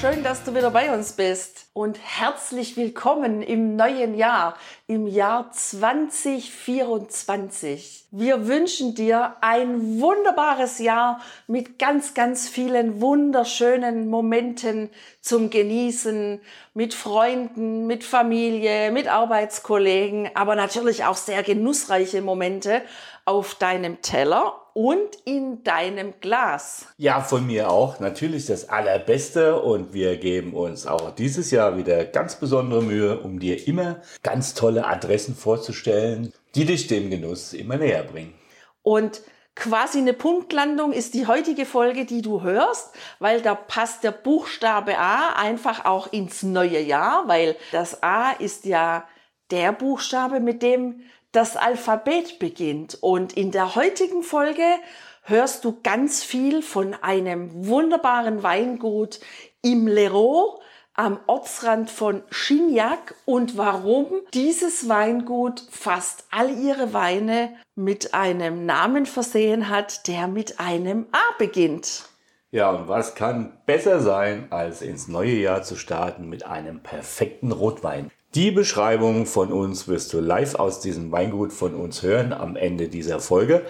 Schön, dass du wieder bei uns bist. Und herzlich willkommen im neuen Jahr, im Jahr 2024. Wir wünschen dir ein wunderbares Jahr mit ganz, ganz vielen wunderschönen Momenten zum Genießen, mit Freunden, mit Familie, mit Arbeitskollegen, aber natürlich auch sehr genussreiche Momente auf deinem Teller und in deinem Glas. Ja, von mir auch. Natürlich das Allerbeste und wir geben uns auch dieses Jahr wieder ganz besondere Mühe, um dir immer ganz tolle Adressen vorzustellen, die dich dem Genuss immer näher bringen. Und quasi eine Punktlandung ist die heutige Folge, die du hörst, weil da passt der Buchstabe A einfach auch ins neue Jahr, weil das A ist ja der Buchstabe, mit dem das Alphabet beginnt. Und in der heutigen Folge hörst du ganz viel von einem wunderbaren Weingut im Leroux am Ortsrand von Chignac und warum dieses Weingut fast all ihre Weine mit einem Namen versehen hat, der mit einem A beginnt. Ja, und was kann besser sein, als ins neue Jahr zu starten mit einem perfekten Rotwein? Die Beschreibung von uns wirst du live aus diesem Weingut von uns hören am Ende dieser Folge.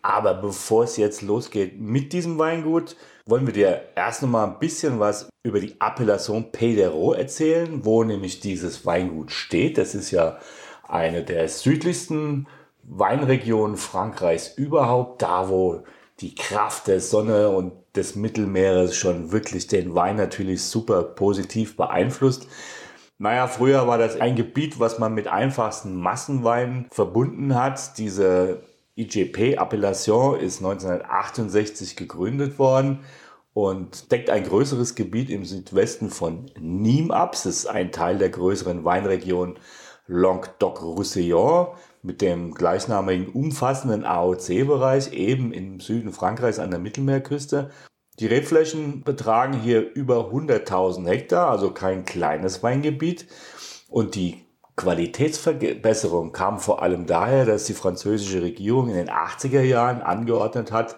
Aber bevor es jetzt losgeht mit diesem Weingut, wollen wir dir erst noch mal ein bisschen was über die Appellation Pedero erzählen, wo nämlich dieses Weingut steht. Das ist ja eine der südlichsten Weinregionen Frankreichs überhaupt, da wo die Kraft der Sonne und des Mittelmeeres schon wirklich den Wein natürlich super positiv beeinflusst. Naja, früher war das ein Gebiet, was man mit einfachsten Massenweinen verbunden hat. Diese IGP Appellation ist 1968 gegründet worden und deckt ein größeres Gebiet im Südwesten von Nîmes ab. Es ist ein Teil der größeren Weinregion Languedoc-Roussillon mit dem gleichnamigen umfassenden AOC-Bereich eben im Süden Frankreichs an der Mittelmeerküste. Die Rebflächen betragen hier über 100.000 Hektar, also kein kleines Weingebiet. Und die Qualitätsverbesserung kam vor allem daher, dass die französische Regierung in den 80er Jahren angeordnet hat,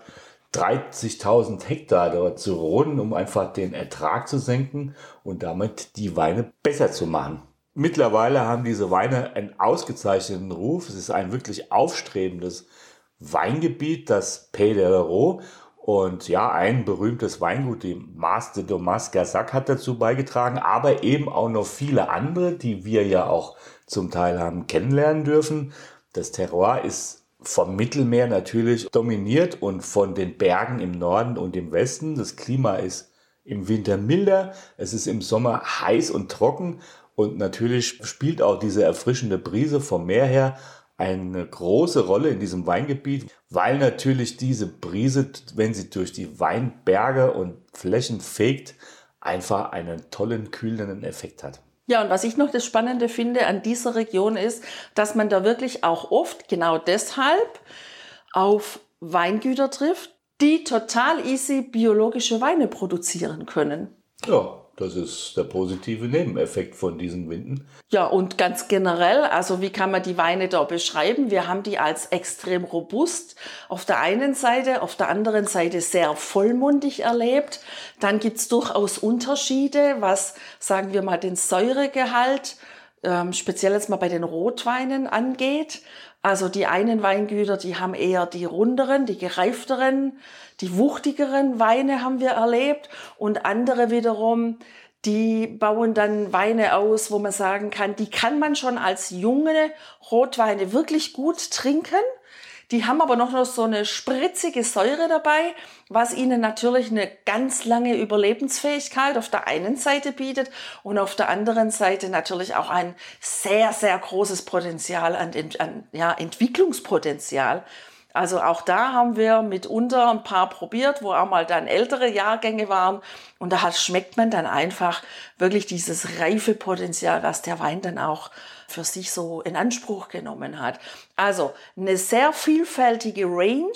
30.000 Hektar dort zu roden, um einfach den Ertrag zu senken und damit die Weine besser zu machen. Mittlerweile haben diese Weine einen ausgezeichneten Ruf. Es ist ein wirklich aufstrebendes Weingebiet, das Pays de l'Euro. Und ja, ein berühmtes Weingut, die Mas de Domas Gazak, hat dazu beigetragen, aber eben auch noch viele andere, die wir ja auch zum Teil haben kennenlernen dürfen. Das Terroir ist vom Mittelmeer natürlich dominiert und von den Bergen im Norden und im Westen. Das Klima ist im Winter milder, es ist im Sommer heiß und trocken und natürlich spielt auch diese erfrischende Brise vom Meer her eine große Rolle in diesem Weingebiet, weil natürlich diese Brise, wenn sie durch die Weinberge und Flächen fegt, einfach einen tollen kühlenden Effekt hat. Ja, und was ich noch das Spannende finde an dieser Region ist, dass man da wirklich auch oft genau deshalb auf Weingüter trifft, die total easy biologische Weine produzieren können. Ja, das ist der positive Nebeneffekt von diesen Winden. Ja, und ganz generell, also wie kann man die Weine da beschreiben? Wir haben die als extrem robust auf der einen Seite, auf der anderen Seite sehr vollmundig erlebt. Dann gibt's durchaus Unterschiede, was, sagen wir mal, den Säuregehalt, ähm, speziell jetzt mal bei den Rotweinen angeht. Also die einen Weingüter, die haben eher die runderen, die gereifteren, die wuchtigeren Weine haben wir erlebt und andere wiederum, die bauen dann Weine aus, wo man sagen kann, die kann man schon als junge Rotweine wirklich gut trinken. Die haben aber noch so eine spritzige Säure dabei, was ihnen natürlich eine ganz lange Überlebensfähigkeit auf der einen Seite bietet und auf der anderen Seite natürlich auch ein sehr, sehr großes Potenzial an, an ja, Entwicklungspotenzial. Also auch da haben wir mitunter ein paar probiert, wo auch mal dann ältere Jahrgänge waren. Und da schmeckt man dann einfach wirklich dieses reife Potenzial, was der Wein dann auch für sich so in Anspruch genommen hat. Also eine sehr vielfältige Range,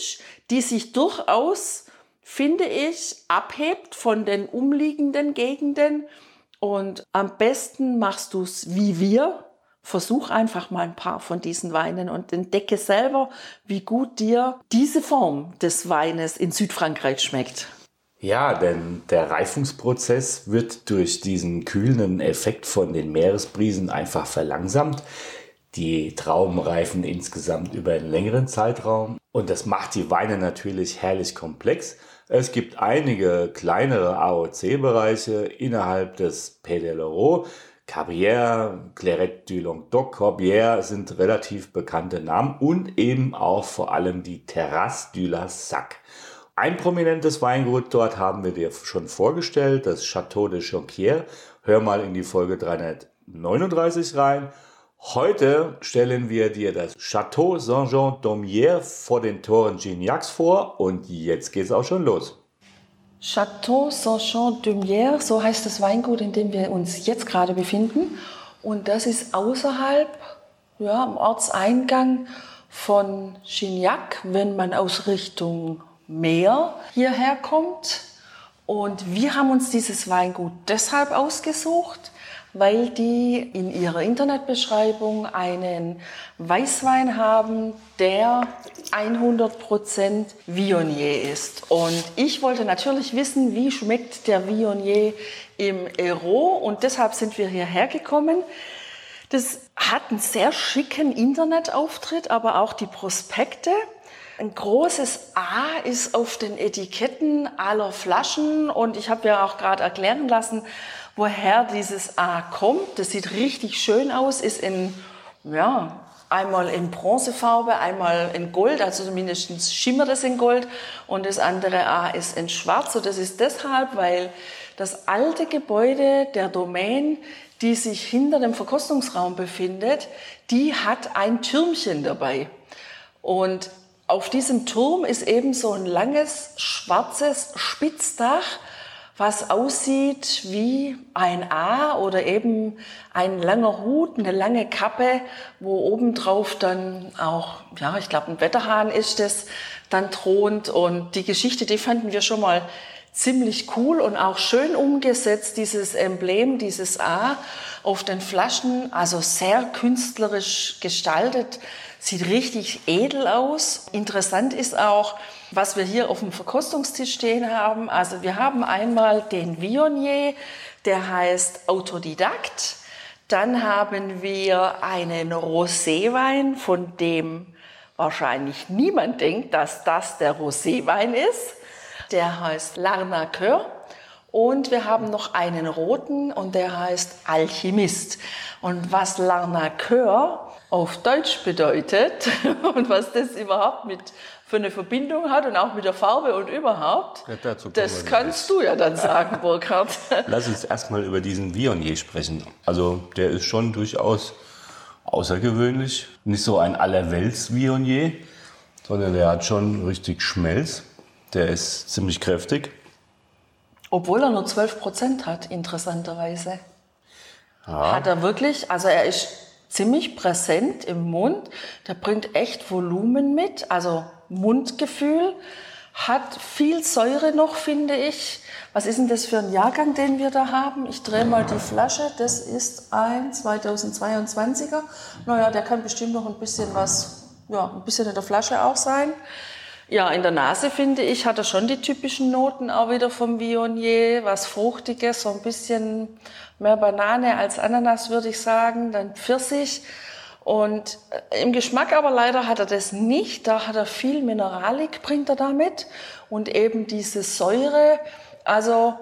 die sich durchaus, finde ich, abhebt von den umliegenden Gegenden. Und am besten machst du es wie wir, Versuch einfach mal ein paar von diesen Weinen und entdecke selber, wie gut dir diese Form des Weines in Südfrankreich schmeckt. Ja, denn der Reifungsprozess wird durch diesen kühlenden Effekt von den Meeresbrisen einfach verlangsamt. Die Trauben reifen insgesamt über einen längeren Zeitraum und das macht die Weine natürlich herrlich komplex. Es gibt einige kleinere AOC-Bereiche innerhalb des Pays Cabrières, Clairette du Languedoc, Corbière sind relativ bekannte Namen und eben auch vor allem die Terrasse du la Sac. Ein prominentes Weingut dort haben wir dir schon vorgestellt, das Château de Jonquière. Hör mal in die Folge 339 rein. Heute stellen wir dir das Château Saint-Jean d'Aumière vor den Toren Gignacs vor und jetzt geht's auch schon los. Château Saint-Jean-Dumière, so heißt das Weingut, in dem wir uns jetzt gerade befinden. Und das ist außerhalb, ja, am Ortseingang von Chignac, wenn man aus Richtung Meer hierher kommt. Und wir haben uns dieses Weingut deshalb ausgesucht, weil die in ihrer Internetbeschreibung einen Weißwein haben, der 100% Viognier ist. Und ich wollte natürlich wissen, wie schmeckt der Viognier im Ero und deshalb sind wir hierher gekommen. Das hat einen sehr schicken Internetauftritt, aber auch die Prospekte. Ein großes A ist auf den Etiketten aller Flaschen und ich habe ja auch gerade erklären lassen, woher dieses A kommt. Das sieht richtig schön aus, ist in, ja, einmal in Bronzefarbe, einmal in Gold, also zumindest schimmert es in Gold und das andere A ist in Schwarz. Und das ist deshalb, weil das alte Gebäude der Domain, die sich hinter dem Verkostungsraum befindet, die hat ein Türmchen dabei. Und auf diesem Turm ist eben so ein langes schwarzes Spitzdach was aussieht wie ein A oder eben ein langer Hut, eine lange Kappe, wo obendrauf dann auch, ja, ich glaube, ein Wetterhahn ist es, dann thront. Und die Geschichte, die fanden wir schon mal ziemlich cool und auch schön umgesetzt, dieses Emblem, dieses A auf den Flaschen, also sehr künstlerisch gestaltet, sieht richtig edel aus. Interessant ist auch, was wir hier auf dem Verkostungstisch stehen haben. Also wir haben einmal den Viognier, der heißt Autodidakt. Dann haben wir einen Roséwein, von dem wahrscheinlich niemand denkt, dass das der Roséwein ist. Der heißt L'Arnaqueur. Und wir haben noch einen roten und der heißt Alchemist. Und was L'Arnaqueur auf Deutsch bedeutet und was das überhaupt mit für eine Verbindung hat und auch mit der Farbe und überhaupt, ja, das kannst du ja dann sagen, Burkhard. Lass uns erstmal über diesen Viognier sprechen. Also der ist schon durchaus außergewöhnlich. Nicht so ein Allerwelts-Viognier, sondern der hat schon richtig Schmelz. Der ist ziemlich kräftig. Obwohl er nur 12 Prozent hat, interessanterweise. Ja. Hat er wirklich, also er ist ziemlich präsent im Mund. Der bringt echt Volumen mit, also Mundgefühl. Hat viel Säure noch, finde ich. Was ist denn das für ein Jahrgang, den wir da haben? Ich drehe mal die Flasche. Das ist ein 2022er. Naja, der kann bestimmt noch ein bisschen was, ja, ein bisschen in der Flasche auch sein. Ja, in der Nase finde ich, hat er schon die typischen Noten auch wieder vom Viognier, was Fruchtiges, so ein bisschen mehr Banane als Ananas, würde ich sagen, dann Pfirsich. Und äh, im Geschmack aber leider hat er das nicht. Da hat er viel Mineralik, bringt er damit. Und eben diese Säure. Also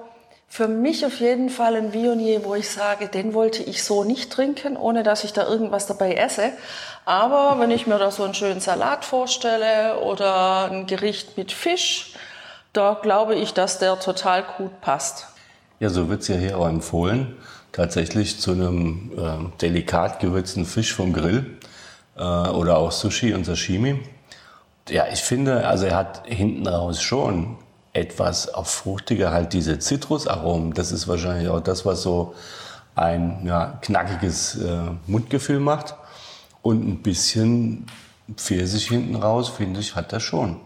für mich auf jeden Fall ein Viognier, wo ich sage, den wollte ich so nicht trinken, ohne dass ich da irgendwas dabei esse. Aber wenn ich mir da so einen schönen Salat vorstelle oder ein Gericht mit Fisch, da glaube ich, dass der total gut passt. Ja, so wird es ja hier auch empfohlen. Tatsächlich zu einem äh, delikat gewürzten Fisch vom Grill äh, oder auch Sushi und Sashimi. Ja, ich finde, also er hat hinten raus schon etwas auf fruchtiger, halt diese Zitrusaromen. Das ist wahrscheinlich auch das, was so ein ja, knackiges äh, Mundgefühl macht. Und ein bisschen Pfirsich hinten raus, finde ich, hat das schon.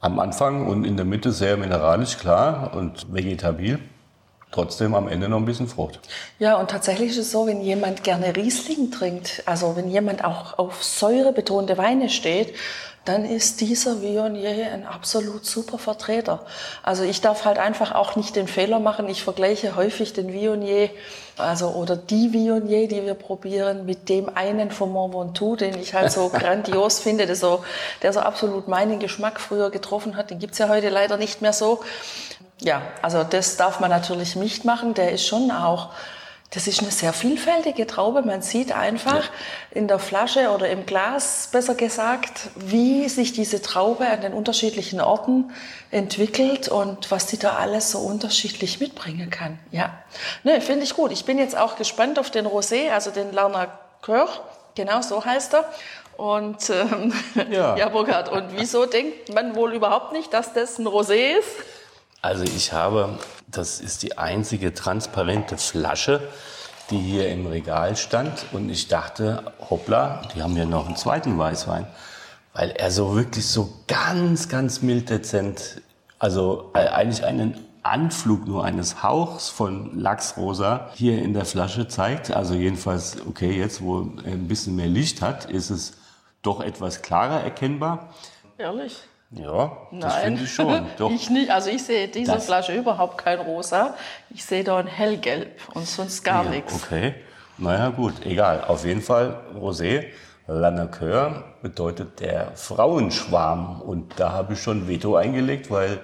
Am Anfang und in der Mitte sehr mineralisch, klar und vegetabil. Trotzdem am Ende noch ein bisschen Frucht. Ja, und tatsächlich ist es so, wenn jemand gerne Riesling trinkt, also wenn jemand auch auf säurebetonte Weine steht, dann ist dieser Viognier ein absolut super Vertreter. Also ich darf halt einfach auch nicht den Fehler machen. Ich vergleiche häufig den Viognier, also oder die Viognier, die wir probieren, mit dem einen von Mont Ventoux, den ich halt so grandios finde, der so, der so absolut meinen Geschmack früher getroffen hat. Den gibt's ja heute leider nicht mehr so. Ja, also das darf man natürlich nicht machen. Der ist schon auch das ist eine sehr vielfältige Traube. Man sieht einfach ja. in der Flasche oder im Glas, besser gesagt, wie sich diese Traube an den unterschiedlichen Orten entwickelt und was die da alles so unterschiedlich mitbringen kann. Ja, ne, finde ich gut. Ich bin jetzt auch gespannt auf den Rosé, also den Lerner Coeur. Genau so heißt er. Und ähm, ja. ja, Burkhard, und wieso denkt man wohl überhaupt nicht, dass das ein Rosé ist? Also ich habe, das ist die einzige transparente Flasche, die hier im Regal stand. Und ich dachte, hoppla, die haben ja noch einen zweiten Weißwein. Weil er so wirklich so ganz, ganz mild dezent, also äh, eigentlich einen Anflug nur eines Hauchs von Lachsrosa hier in der Flasche zeigt. Also jedenfalls, okay, jetzt wo er ein bisschen mehr Licht hat, ist es doch etwas klarer erkennbar. Ehrlich? Ja, das finde ich schon. Doch. ich nicht. Also ich sehe diese das. Flasche überhaupt kein Rosa. Ich sehe da ein Hellgelb und sonst gar ja, nichts. Okay. Naja, gut, egal. Auf jeden Fall Rosé. Lanacoeur bedeutet der Frauenschwarm. Und da habe ich schon Veto eingelegt, weil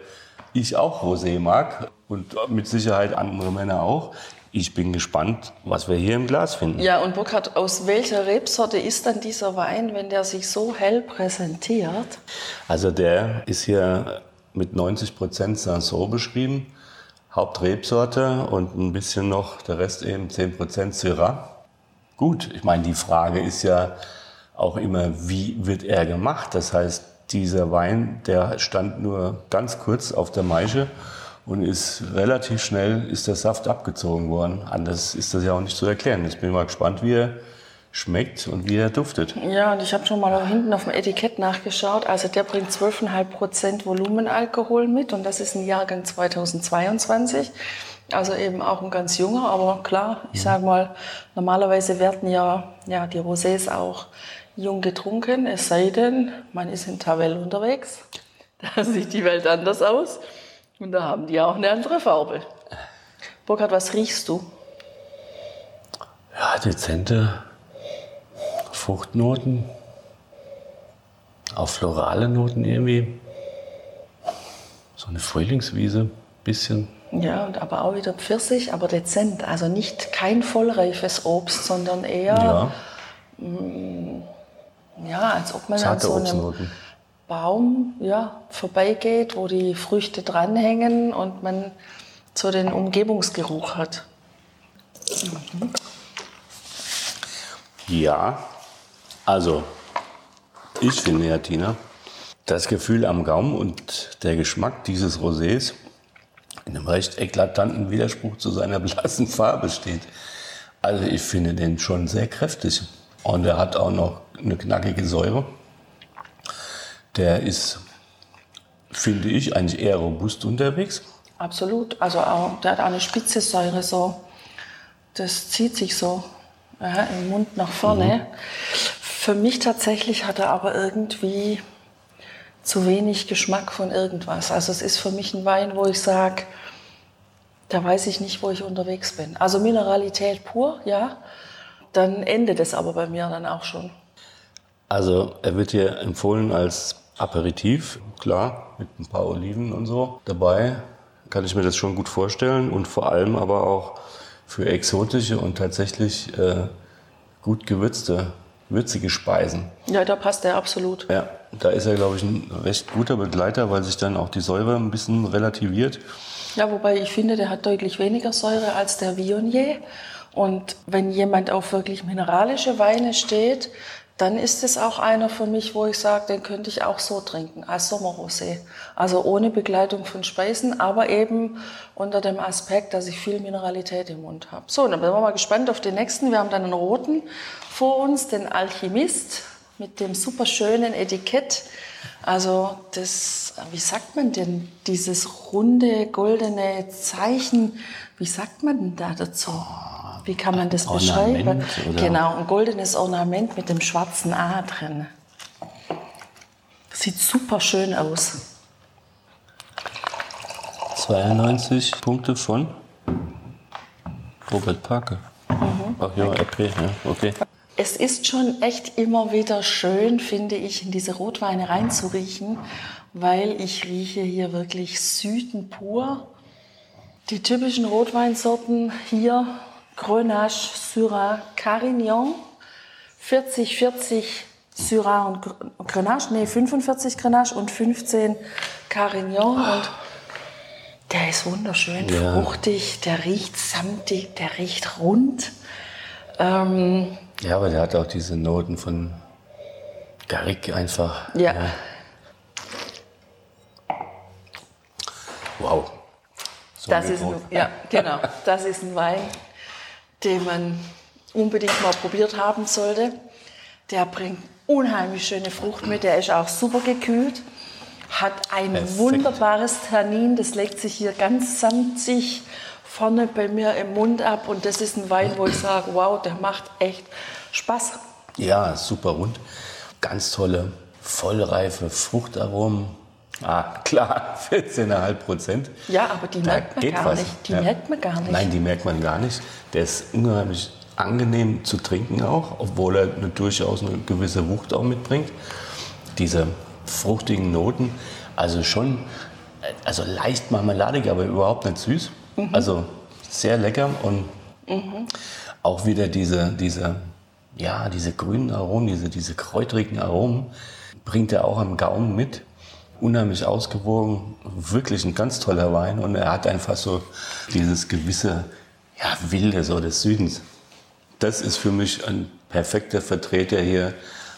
ich auch Rosé mag und mit Sicherheit andere Männer auch. Ich bin gespannt, was wir hier im Glas finden. Ja, und Burkhard, aus welcher Rebsorte ist dann dieser Wein, wenn der sich so hell präsentiert? Also der ist hier mit 90 Prozent Sanson beschrieben, Hauptrebsorte und ein bisschen noch, der Rest eben 10 Prozent Syrah. Gut, ich meine, die Frage ist ja auch immer, wie wird er gemacht? Das heißt, dieser Wein, der stand nur ganz kurz auf der Maische und ist relativ schnell ist der Saft abgezogen worden. Anders ist das ja auch nicht zu erklären. Jetzt bin ich mal gespannt, wie er schmeckt und wie er duftet. Ja, und ich habe schon mal hinten auf dem Etikett nachgeschaut. Also der bringt 12,5 Prozent Volumenalkohol mit und das ist ein Jahrgang 2022. Also eben auch ein ganz junger, aber klar, ich mhm. sage mal, normalerweise werden ja, ja die Rosés auch jung getrunken, es sei denn, man ist in Tavel unterwegs. Da sieht die Welt anders aus. Und da haben die auch eine andere Farbe. Burkhard, was riechst du? Ja, dezente Fruchtnoten. Auch florale Noten irgendwie. So eine Frühlingswiese, bisschen. Ja, und aber auch wieder Pfirsich, aber dezent. Also nicht kein vollreifes Obst, sondern eher, ja, mh, mm, ja als ob man Zarte an so einem Baum ja, vorbeigeht, wo die Früchte dranhängen und man so den Umgebungsgeruch hat. Mhm. Ja, also ich finde ja, Tina, das Gefühl am Gaumen und der Geschmack dieses Rosés in einem recht eklatanten Widerspruch zu seiner blassen Farbe steht. Also ich finde den schon sehr kräftig. Und er hat auch noch eine knackige Säure der ist, finde ich, eigentlich eher robust unterwegs. Absolut. Also auch, der hat eine spitze Säure so. Das zieht sich so ja, im Mund nach vorne. Mhm. Für mich tatsächlich hat er aber irgendwie zu wenig Geschmack von irgendwas. Also es ist für mich ein Wein, wo ich sage, da weiß ich nicht, wo ich unterwegs bin. Also Mineralität pur, ja. Dann endet es aber bei mir dann auch schon. Also er wird hier empfohlen als Aperitif, klar, mit ein paar Oliven und so dabei. Kann ich mir das schon gut vorstellen und vor allem aber auch für exotische und tatsächlich äh, gut gewürzte, würzige Speisen. Ja, da passt er absolut. Ja, da ist er, glaube ich, ein recht guter Begleiter, weil sich dann auch die Säure ein bisschen relativiert. Ja, wobei ich finde, der hat deutlich weniger Säure als der Viognier. Und wenn jemand auf wirklich mineralische Weine steht, dann ist es auch einer für mich, wo ich sage, den könnte ich auch so trinken, als Sommerrosé. Also ohne Begleitung von Speisen, aber eben unter dem Aspekt, dass ich viel Mineralität im Mund habe. So, dann sind wir mal gespannt auf den nächsten. Wir haben dann einen roten vor uns, den Alchemist mit dem super schönen Etikett. Also das, wie sagt man denn, dieses runde goldene Zeichen, wie sagt man denn da dazu? Wie kann man das beschreiben? Oder? Genau, ein goldenes Ornament mit dem schwarzen A drin. Sieht super schön aus. 92 Punkte von Robert Parker. Mhm. Ach ja, okay, ja, okay. Es ist schon echt immer wieder schön, finde ich, in diese Rotweine reinzuriechen, weil ich rieche hier wirklich Süden pur. Die typischen Rotweinsorten hier Grenache, Syrah, Carignan, 40, 40 Syrah und Grenache, nee, 45 Grenache und 15 Carignan und der ist wunderschön ja. fruchtig, der riecht samtig, der riecht rund. Ähm, ja, aber der hat auch diese Noten von Garrick einfach. Ja. ja. Wow. So das ist ein, ja, genau. Das ist ein Wein, den man unbedingt mal probiert haben sollte. Der bringt unheimlich schöne Frucht mit. Der ist auch super gekühlt. Hat ein Perfekt. wunderbares Tannin. Das legt sich hier ganz samtig vorne bei mir im Mund ab. Und das ist ein Wein, wo ich sage, wow, der macht echt Spaß. Ja, super rund. Ganz tolle, vollreife Fruchtaromen Ah, klar, 14,5 Prozent. Ja, aber die merkt man gar was. nicht. Die ja. merkt man gar nicht. Nein, die merkt man gar nicht. Der ist unheimlich angenehm zu trinken auch, obwohl er eine, durchaus eine gewisse Wucht auch mitbringt. Diese fruchtigen Noten, also schon, also leicht marmeladig, aber überhaupt nicht süß. Mhm. Also sehr lecker und mhm. auch wieder diese, diese, ja, diese grünen Aromen, diese, diese kräutrigen Aromen bringt er auch am Gaumen mit unheimlich ausgewogen, wirklich ein ganz toller Wein und er hat einfach so dieses gewisse ja, Wilde so des Südens. Das ist für mich ein perfekter Vertreter hier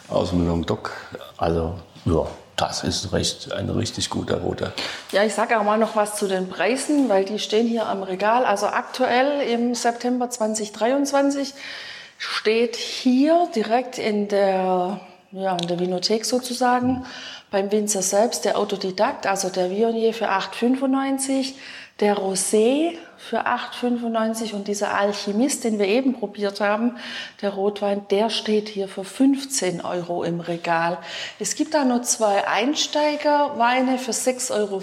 aus dem Languedoc. Also ja, das ist recht, ein richtig guter roter. Ja, ich sage auch mal noch was zu den Preisen, weil die stehen hier am Regal. Also aktuell im September 2023 steht hier direkt in der, ja, in der Vinothek sozusagen beim Winzer selbst der Autodidakt, also der Viognier für 8,95, der Rosé für 8,95 und dieser Alchemist, den wir eben probiert haben, der Rotwein, der steht hier für 15 Euro im Regal. Es gibt da nur zwei Einsteigerweine für 6,50 Euro.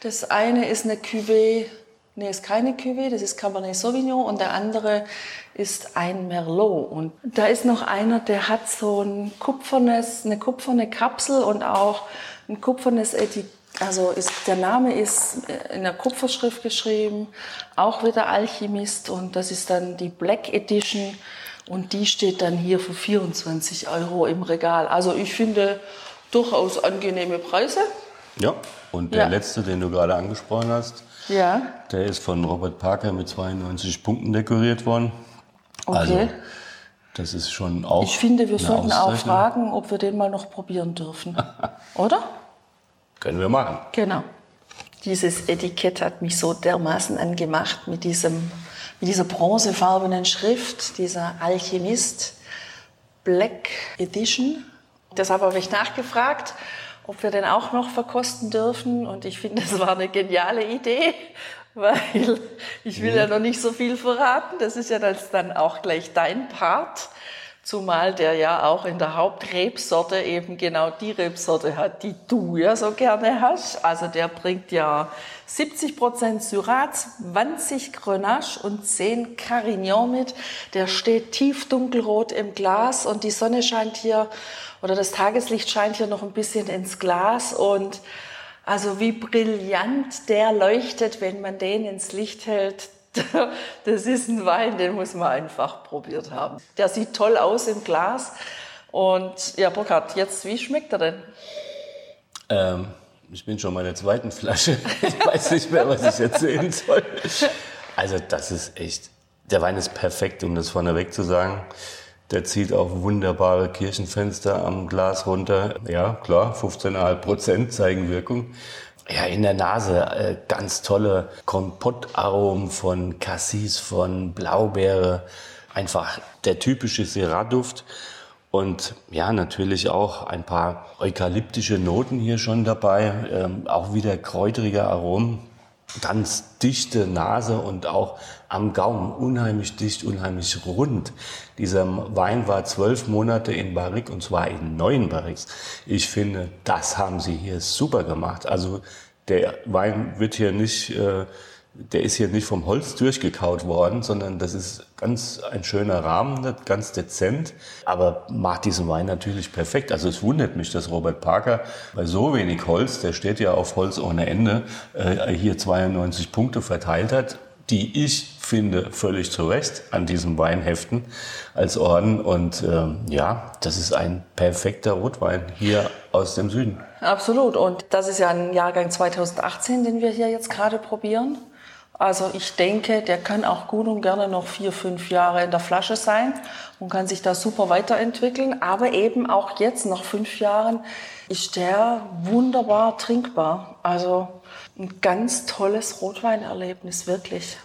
Das eine ist eine Cuvée Nee, ist keine Cuvée, das ist Cabernet Sauvignon und der andere ist ein Merlot. Und da ist noch einer, der hat so ein kupfernes, eine kupferne Kapsel und auch ein kupfernes Etikett. Also ist, der Name ist in der Kupferschrift geschrieben, auch wieder Alchemist und das ist dann die Black Edition und die steht dann hier für 24 Euro im Regal. Also ich finde durchaus angenehme Preise. Ja, und der ja. letzte, den du gerade angesprochen hast, ja. Der ist von Robert Parker mit 92 Punkten dekoriert worden. Okay. Also, das ist schon auch. Ich finde, wir sollten auch fragen, ob wir den mal noch probieren dürfen. Oder? Können wir machen. Genau. Dieses Etikett hat mich so dermaßen angemacht mit, diesem, mit dieser bronzefarbenen Schrift, dieser Alchemist Black Edition. Deshalb habe ich nachgefragt ob wir den auch noch verkosten dürfen. Und ich finde, das war eine geniale Idee, weil ich will ja noch nicht so viel verraten. Das ist ja dann auch gleich dein Part. Zumal der ja auch in der Hauptrebsorte eben genau die Rebsorte hat, die du ja so gerne hast. Also der bringt ja 70% Syrah, 20 Grenache und 10 Carignan mit. Der steht tief dunkelrot im Glas und die Sonne scheint hier oder das Tageslicht scheint hier noch ein bisschen ins Glas und also wie brillant der leuchtet, wenn man den ins Licht hält. Das ist ein Wein, den muss man einfach probiert haben. Der sieht toll aus im Glas. Und ja, Burkhard, jetzt, wie schmeckt er denn? Ähm, ich bin schon bei der zweiten Flasche. Ich weiß nicht mehr, was ich erzählen soll. Also, das ist echt. Der Wein ist perfekt, um das vorneweg zu sagen. Der zieht auch wunderbare Kirchenfenster am Glas runter. Ja, klar, 15,5 Prozent zeigen Wirkung. Ja, in der Nase äh, ganz tolle Kompottaromen von Cassis, von Blaubeere. Einfach der typische Syrah-Duft. Und ja, natürlich auch ein paar eukalyptische Noten hier schon dabei. Ähm, auch wieder kräuterige Aromen. Ganz dichte Nase und auch am Gaumen unheimlich dicht, unheimlich rund. Dieser Wein war zwölf Monate in Barrique und zwar in neun Barriques. Ich finde, das haben sie hier super gemacht. Also der Wein wird hier nicht äh, der ist hier nicht vom Holz durchgekaut worden, sondern das ist ganz ein schöner Rahmen, ganz dezent, aber macht diesen Wein natürlich perfekt. Also es wundert mich, dass Robert Parker bei so wenig Holz, der steht ja auf Holz ohne Ende, äh, hier 92 Punkte verteilt hat, die ich finde völlig zu Recht an diesem Wein heften als Orden. Und ähm, ja, das ist ein perfekter Rotwein hier aus dem Süden. Absolut. Und das ist ja ein Jahrgang 2018, den wir hier jetzt gerade probieren. Also ich denke, der kann auch gut und gerne noch vier, fünf Jahre in der Flasche sein und kann sich da super weiterentwickeln. Aber eben auch jetzt, nach fünf Jahren, ist der wunderbar trinkbar. Also ein ganz tolles Rotweinerlebnis, wirklich.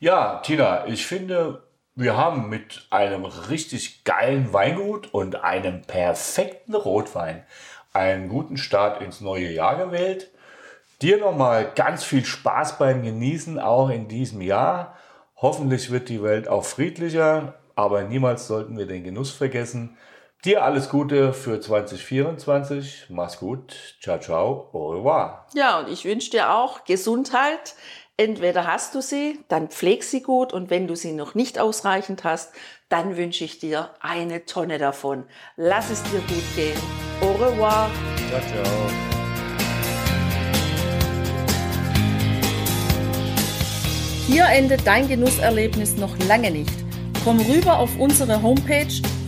Ja, Tina, ich finde, wir haben mit einem richtig geilen Weingut und einem perfekten Rotwein einen guten Start ins neue Jahr gewählt. Dir nochmal ganz viel Spaß beim Genießen, auch in diesem Jahr. Hoffentlich wird die Welt auch friedlicher, aber niemals sollten wir den Genuss vergessen. Dir alles Gute für 2024. Mach's gut. Ciao, ciao. Au revoir. Ja, und ich wünsche dir auch Gesundheit. Entweder hast du sie, dann pfleg sie gut und wenn du sie noch nicht ausreichend hast, dann wünsche ich dir eine Tonne davon. Lass es dir gut gehen. Au revoir. Ciao, ciao. Hier endet dein Genusserlebnis noch lange nicht. Komm rüber auf unsere Homepage